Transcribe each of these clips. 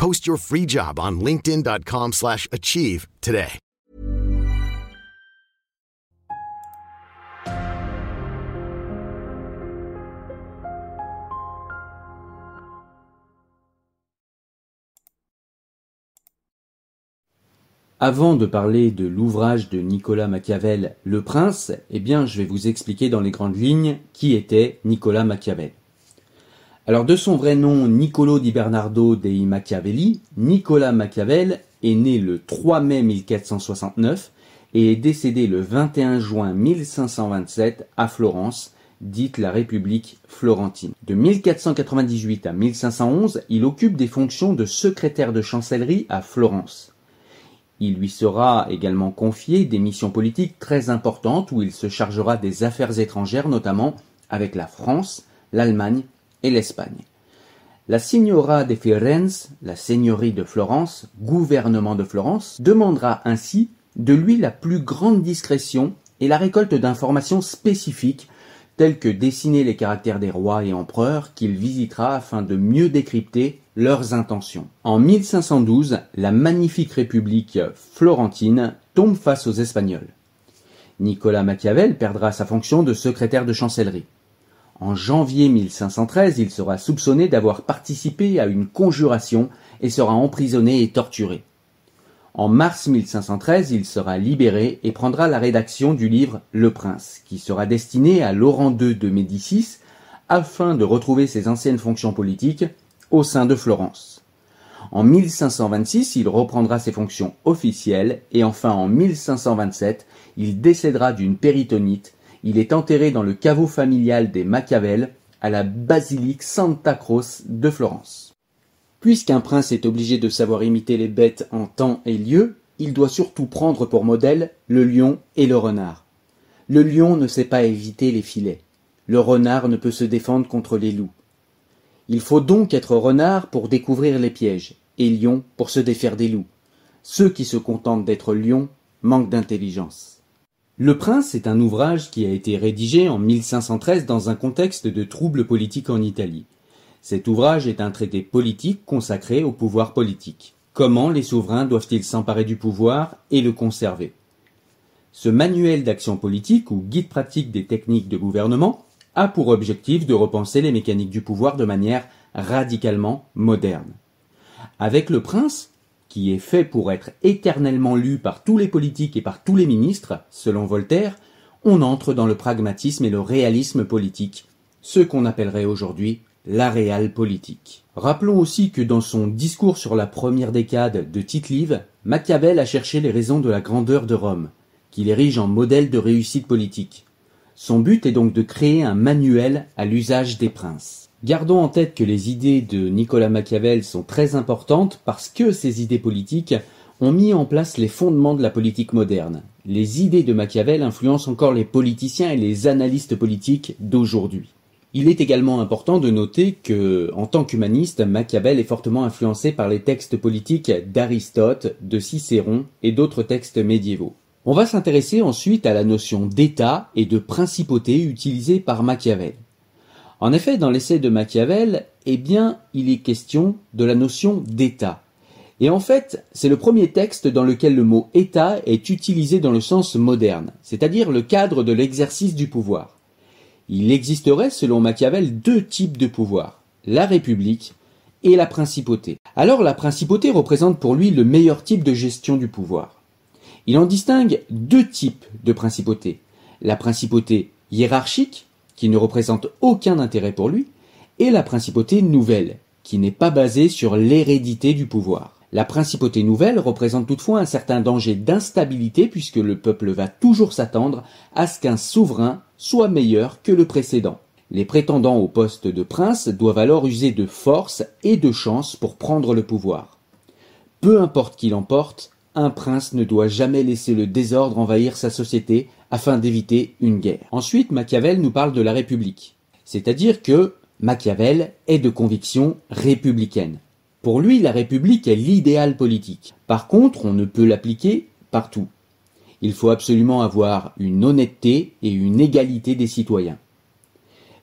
Post your free job on linkedin.com/achieve slash achieve today. Avant de parler de l'ouvrage de Nicolas Machiavel, Le Prince, eh bien, je vais vous expliquer dans les grandes lignes qui était Nicolas Machiavel. Alors, de son vrai nom Niccolo di Bernardo dei Machiavelli, Nicolas Machiavel est né le 3 mai 1469 et est décédé le 21 juin 1527 à Florence, dite la République florentine. De 1498 à 1511, il occupe des fonctions de secrétaire de chancellerie à Florence. Il lui sera également confié des missions politiques très importantes où il se chargera des affaires étrangères, notamment avec la France, l'Allemagne et l'Espagne. La Signora de Firenze, la seigneurie de Florence, gouvernement de Florence, demandera ainsi de lui la plus grande discrétion et la récolte d'informations spécifiques telles que dessiner les caractères des rois et empereurs qu'il visitera afin de mieux décrypter leurs intentions. En 1512, la magnifique république florentine tombe face aux Espagnols. Nicolas Machiavel perdra sa fonction de secrétaire de chancellerie. En janvier 1513, il sera soupçonné d'avoir participé à une conjuration et sera emprisonné et torturé. En mars 1513, il sera libéré et prendra la rédaction du livre Le Prince, qui sera destiné à Laurent II de Médicis afin de retrouver ses anciennes fonctions politiques au sein de Florence. En 1526, il reprendra ses fonctions officielles et enfin en 1527, il décédera d'une péritonite. Il est enterré dans le caveau familial des Machiavel à la basilique Santa Croce de Florence. Puisqu'un prince est obligé de savoir imiter les bêtes en temps et lieu, il doit surtout prendre pour modèle le lion et le renard. Le lion ne sait pas éviter les filets. Le renard ne peut se défendre contre les loups. Il faut donc être renard pour découvrir les pièges, et lion pour se défaire des loups. Ceux qui se contentent d'être lion manquent d'intelligence. Le Prince est un ouvrage qui a été rédigé en 1513 dans un contexte de troubles politiques en Italie. Cet ouvrage est un traité politique consacré au pouvoir politique. Comment les souverains doivent-ils s'emparer du pouvoir et le conserver? Ce manuel d'action politique ou guide pratique des techniques de gouvernement a pour objectif de repenser les mécaniques du pouvoir de manière radicalement moderne. Avec le prince, qui est fait pour être éternellement lu par tous les politiques et par tous les ministres, selon Voltaire, on entre dans le pragmatisme et le réalisme politique, ce qu'on appellerait aujourd'hui l'aréal politique. Rappelons aussi que dans son discours sur la première décade de Tite-Live, Machiavel a cherché les raisons de la grandeur de Rome, qu'il érige en modèle de réussite politique. Son but est donc de créer un manuel à l'usage des princes. Gardons en tête que les idées de Nicolas Machiavel sont très importantes parce que ces idées politiques ont mis en place les fondements de la politique moderne. Les idées de Machiavel influencent encore les politiciens et les analystes politiques d'aujourd'hui. Il est également important de noter que, en tant qu'humaniste, Machiavel est fortement influencé par les textes politiques d'Aristote, de Cicéron et d'autres textes médiévaux. On va s'intéresser ensuite à la notion d'État et de principauté utilisée par Machiavel. En effet, dans l'essai de Machiavel, eh bien, il est question de la notion d'État. Et en fait, c'est le premier texte dans lequel le mot État est utilisé dans le sens moderne, c'est-à-dire le cadre de l'exercice du pouvoir. Il existerait, selon Machiavel, deux types de pouvoir, la République et la principauté. Alors la principauté représente pour lui le meilleur type de gestion du pouvoir. Il en distingue deux types de principauté. La principauté hiérarchique, qui ne représente aucun intérêt pour lui, et la principauté nouvelle, qui n'est pas basée sur l'hérédité du pouvoir. La principauté nouvelle représente toutefois un certain danger d'instabilité puisque le peuple va toujours s'attendre à ce qu'un souverain soit meilleur que le précédent. Les prétendants au poste de prince doivent alors user de force et de chance pour prendre le pouvoir. Peu importe qui l'emporte, un prince ne doit jamais laisser le désordre envahir sa société afin d'éviter une guerre. Ensuite, Machiavel nous parle de la République. C'est-à-dire que Machiavel est de conviction républicaine. Pour lui, la République est l'idéal politique. Par contre, on ne peut l'appliquer partout. Il faut absolument avoir une honnêteté et une égalité des citoyens.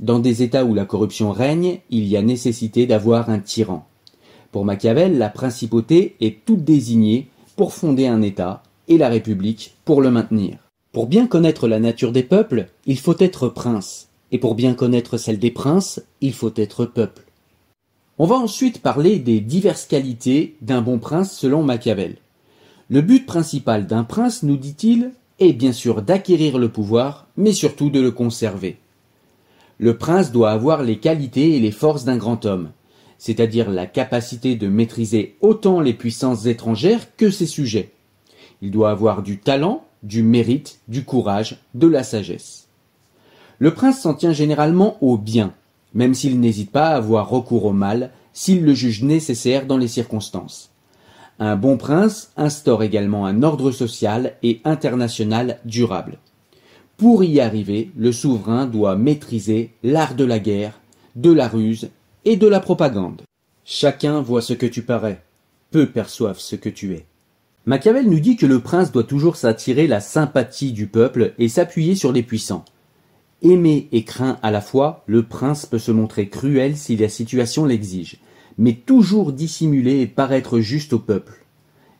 Dans des États où la corruption règne, il y a nécessité d'avoir un tyran. Pour Machiavel, la principauté est toute désignée pour fonder un État et la République pour le maintenir. Pour bien connaître la nature des peuples, il faut être prince, et pour bien connaître celle des princes, il faut être peuple. On va ensuite parler des diverses qualités d'un bon prince selon Machiavel. Le but principal d'un prince, nous dit-il, est bien sûr d'acquérir le pouvoir, mais surtout de le conserver. Le prince doit avoir les qualités et les forces d'un grand homme, c'est-à dire la capacité de maîtriser autant les puissances étrangères que ses sujets. Il doit avoir du talent, du mérite, du courage, de la sagesse. Le prince s'en tient généralement au bien, même s'il n'hésite pas à avoir recours au mal s'il le juge nécessaire dans les circonstances. Un bon prince instaure également un ordre social et international durable. Pour y arriver, le souverain doit maîtriser l'art de la guerre, de la ruse et de la propagande. Chacun voit ce que tu parais, peu perçoivent ce que tu es. Machiavel nous dit que le prince doit toujours s'attirer la sympathie du peuple et s'appuyer sur les puissants. Aimé et craint à la fois, le prince peut se montrer cruel si la situation l'exige mais toujours dissimuler et paraître juste au peuple.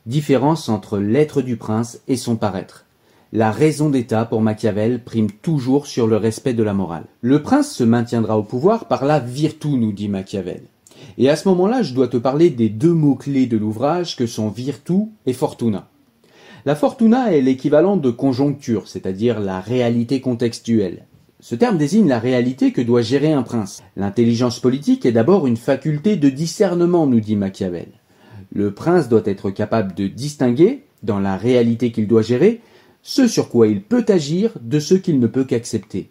Différence entre l'être du prince et son paraître. La raison d'État pour Machiavel prime toujours sur le respect de la morale. Le prince se maintiendra au pouvoir par la virtu, nous dit Machiavel. Et à ce moment-là, je dois te parler des deux mots-clés de l'ouvrage que sont virtu et fortuna. La fortuna est l'équivalent de conjoncture, c'est-à-dire la réalité contextuelle. Ce terme désigne la réalité que doit gérer un prince. L'intelligence politique est d'abord une faculté de discernement, nous dit Machiavel. Le prince doit être capable de distinguer, dans la réalité qu'il doit gérer, ce sur quoi il peut agir de ce qu'il ne peut qu'accepter.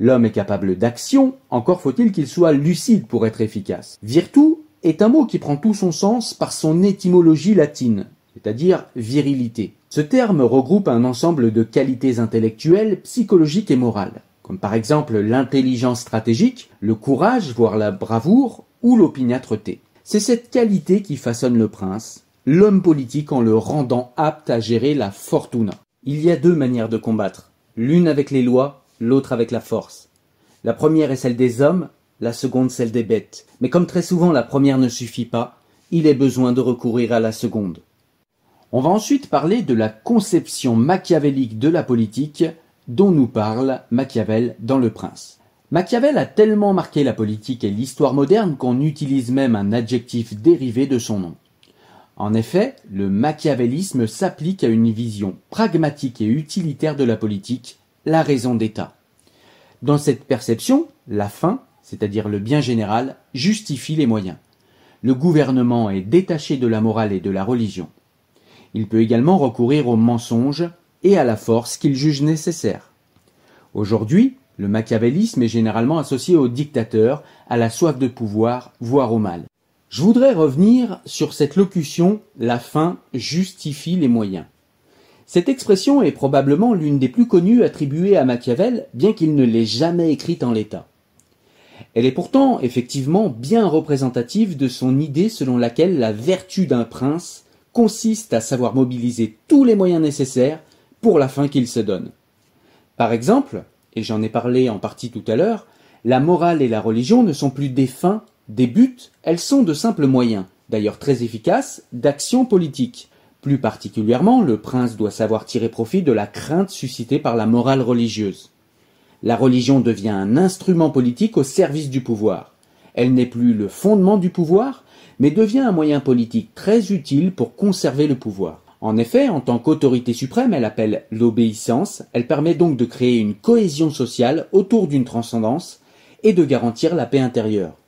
L'homme est capable d'action, encore faut-il qu'il soit lucide pour être efficace. Virtu est un mot qui prend tout son sens par son étymologie latine, c'est-à-dire virilité. Ce terme regroupe un ensemble de qualités intellectuelles, psychologiques et morales comme par exemple l'intelligence stratégique, le courage, voire la bravoure, ou l'opiniâtreté. C'est cette qualité qui façonne le prince, l'homme politique en le rendant apte à gérer la fortuna. Il y a deux manières de combattre, l'une avec les lois, l'autre avec la force. La première est celle des hommes, la seconde celle des bêtes. Mais comme très souvent la première ne suffit pas, il est besoin de recourir à la seconde. On va ensuite parler de la conception machiavélique de la politique dont nous parle Machiavel dans Le Prince. Machiavel a tellement marqué la politique et l'histoire moderne qu'on utilise même un adjectif dérivé de son nom. En effet, le machiavélisme s'applique à une vision pragmatique et utilitaire de la politique, la raison d'État. Dans cette perception, la fin, c'est-à-dire le bien général, justifie les moyens. Le gouvernement est détaché de la morale et de la religion. Il peut également recourir au mensonge et à la force qu'il juge nécessaire. Aujourd'hui, le machiavélisme est généralement associé au dictateur, à la soif de pouvoir, voire au mal. Je voudrais revenir sur cette locution la fin justifie les moyens. Cette expression est probablement l'une des plus connues attribuées à Machiavel, bien qu'il ne l'ait jamais écrite en l'état. Elle est pourtant effectivement bien représentative de son idée selon laquelle la vertu d'un prince consiste à savoir mobiliser tous les moyens nécessaires pour la fin qu'il se donne. Par exemple, et j'en ai parlé en partie tout à l'heure, la morale et la religion ne sont plus des fins, des buts, elles sont de simples moyens, d'ailleurs très efficaces, d'action politique. Plus particulièrement, le prince doit savoir tirer profit de la crainte suscitée par la morale religieuse. La religion devient un instrument politique au service du pouvoir. Elle n'est plus le fondement du pouvoir, mais devient un moyen politique très utile pour conserver le pouvoir. En effet, en tant qu'autorité suprême, elle appelle l'obéissance, elle permet donc de créer une cohésion sociale autour d'une transcendance et de garantir la paix intérieure.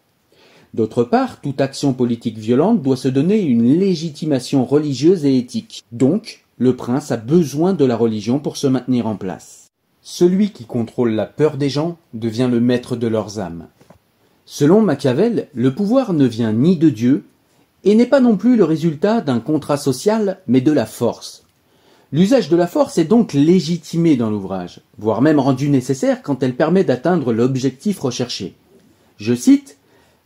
D'autre part, toute action politique violente doit se donner une légitimation religieuse et éthique. Donc, le prince a besoin de la religion pour se maintenir en place. Celui qui contrôle la peur des gens devient le maître de leurs âmes. Selon Machiavel, le pouvoir ne vient ni de Dieu, et n'est pas non plus le résultat d'un contrat social, mais de la force. L'usage de la force est donc légitimé dans l'ouvrage, voire même rendu nécessaire quand elle permet d'atteindre l'objectif recherché. Je cite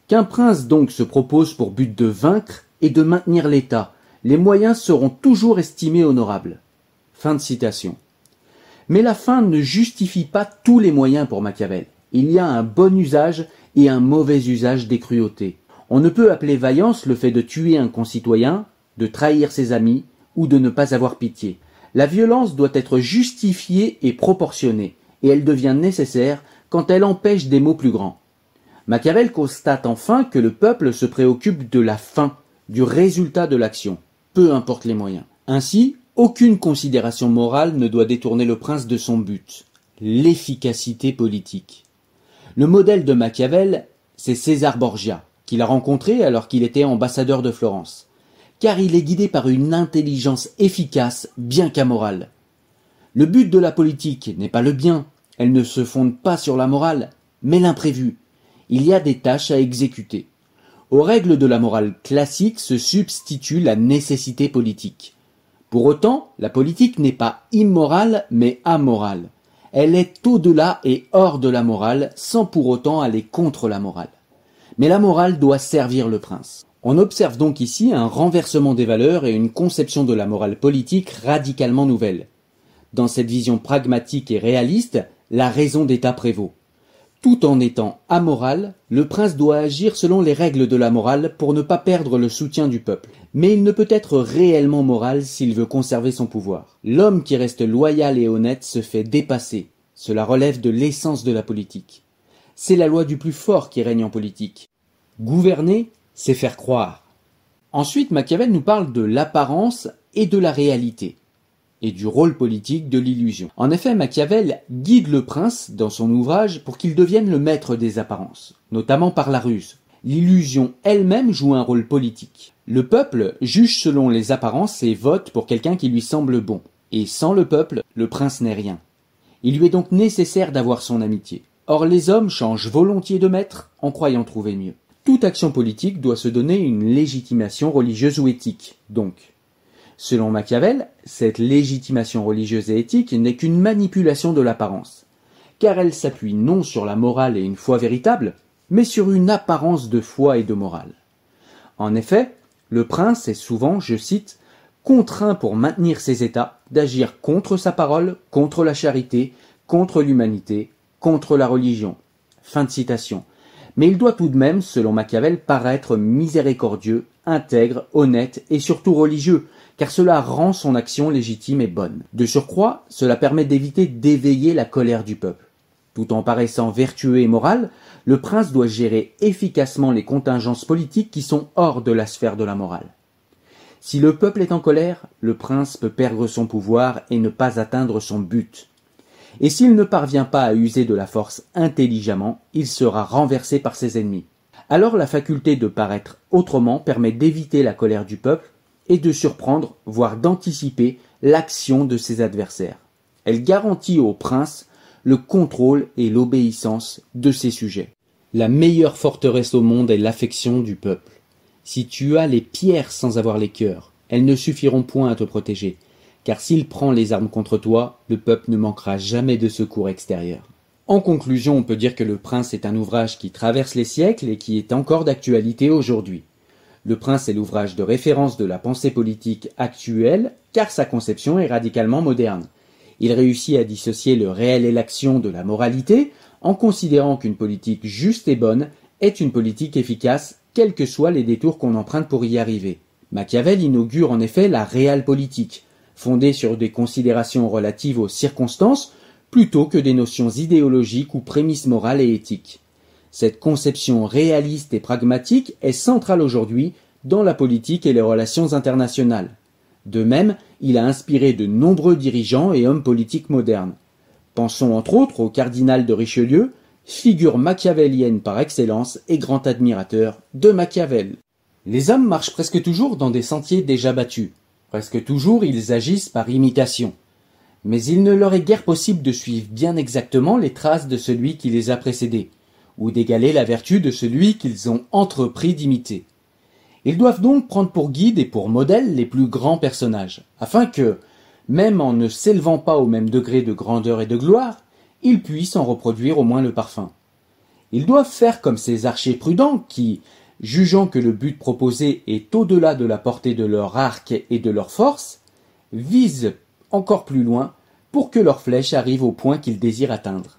Qu'un prince donc se propose pour but de vaincre et de maintenir l'État, les moyens seront toujours estimés honorables. Fin de citation. Mais la fin ne justifie pas tous les moyens pour Machiavel. Il y a un bon usage et un mauvais usage des cruautés. On ne peut appeler vaillance le fait de tuer un concitoyen, de trahir ses amis ou de ne pas avoir pitié. La violence doit être justifiée et proportionnée, et elle devient nécessaire quand elle empêche des maux plus grands. Machiavel constate enfin que le peuple se préoccupe de la fin, du résultat de l'action, peu importe les moyens. Ainsi, aucune considération morale ne doit détourner le prince de son but, l'efficacité politique. Le modèle de Machiavel, c'est César Borgia, qu'il a rencontré alors qu'il était ambassadeur de Florence, car il est guidé par une intelligence efficace bien qu'amorale. Le but de la politique n'est pas le bien, elle ne se fonde pas sur la morale, mais l'imprévu. Il y a des tâches à exécuter. Aux règles de la morale classique se substitue la nécessité politique. Pour autant, la politique n'est pas immorale mais amorale. Elle est au-delà et hors de la morale sans pour autant aller contre la morale. Mais la morale doit servir le prince. On observe donc ici un renversement des valeurs et une conception de la morale politique radicalement nouvelle. Dans cette vision pragmatique et réaliste, la raison d'État prévaut. Tout en étant amoral, le prince doit agir selon les règles de la morale pour ne pas perdre le soutien du peuple. Mais il ne peut être réellement moral s'il veut conserver son pouvoir. L'homme qui reste loyal et honnête se fait dépasser. Cela relève de l'essence de la politique. C'est la loi du plus fort qui règne en politique. Gouverner, c'est faire croire. Ensuite, Machiavel nous parle de l'apparence et de la réalité, et du rôle politique de l'illusion. En effet, Machiavel guide le prince dans son ouvrage pour qu'il devienne le maître des apparences, notamment par la ruse. L'illusion elle-même joue un rôle politique. Le peuple juge selon les apparences et vote pour quelqu'un qui lui semble bon. Et sans le peuple, le prince n'est rien. Il lui est donc nécessaire d'avoir son amitié. Or les hommes changent volontiers de maître en croyant trouver mieux. Toute action politique doit se donner une légitimation religieuse ou éthique, donc. Selon Machiavel, cette légitimation religieuse et éthique n'est qu'une manipulation de l'apparence, car elle s'appuie non sur la morale et une foi véritable, mais sur une apparence de foi et de morale. En effet, le prince est souvent, je cite, contraint pour maintenir ses états d'agir contre sa parole, contre la charité, contre l'humanité, contre la religion. Fin de citation. Mais il doit tout de même, selon Machiavel, paraître miséricordieux, intègre, honnête et surtout religieux, car cela rend son action légitime et bonne. De surcroît, cela permet d'éviter d'éveiller la colère du peuple. Tout en paraissant vertueux et moral, le prince doit gérer efficacement les contingences politiques qui sont hors de la sphère de la morale. Si le peuple est en colère, le prince peut perdre son pouvoir et ne pas atteindre son but et s'il ne parvient pas à user de la force intelligemment, il sera renversé par ses ennemis. Alors la faculté de paraître autrement permet d'éviter la colère du peuple et de surprendre, voire d'anticiper, l'action de ses adversaires. Elle garantit au prince le contrôle et l'obéissance de ses sujets. La meilleure forteresse au monde est l'affection du peuple. Si tu as les pierres sans avoir les cœurs, elles ne suffiront point à te protéger car s'il prend les armes contre toi, le peuple ne manquera jamais de secours extérieur. En conclusion, on peut dire que Le Prince est un ouvrage qui traverse les siècles et qui est encore d'actualité aujourd'hui. Le Prince est l'ouvrage de référence de la pensée politique actuelle, car sa conception est radicalement moderne. Il réussit à dissocier le réel et l'action de la moralité, en considérant qu'une politique juste et bonne est une politique efficace, quels que soient les détours qu'on emprunte pour y arriver. Machiavel inaugure en effet la réelle politique, fondée sur des considérations relatives aux circonstances, plutôt que des notions idéologiques ou prémices morales et éthiques. Cette conception réaliste et pragmatique est centrale aujourd'hui dans la politique et les relations internationales. De même, il a inspiré de nombreux dirigeants et hommes politiques modernes. Pensons entre autres au cardinal de Richelieu, figure machiavélienne par excellence et grand admirateur de Machiavel. Les hommes marchent presque toujours dans des sentiers déjà battus. Presque toujours ils agissent par imitation. Mais il ne leur est guère possible de suivre bien exactement les traces de celui qui les a précédés, ou d'égaler la vertu de celui qu'ils ont entrepris d'imiter. Ils doivent donc prendre pour guide et pour modèle les plus grands personnages, afin que, même en ne s'élevant pas au même degré de grandeur et de gloire, ils puissent en reproduire au moins le parfum. Ils doivent faire comme ces archers prudents qui, jugeant que le but proposé est au-delà de la portée de leur arc et de leur force, visent encore plus loin pour que leur flèche arrive au point qu'ils désirent atteindre.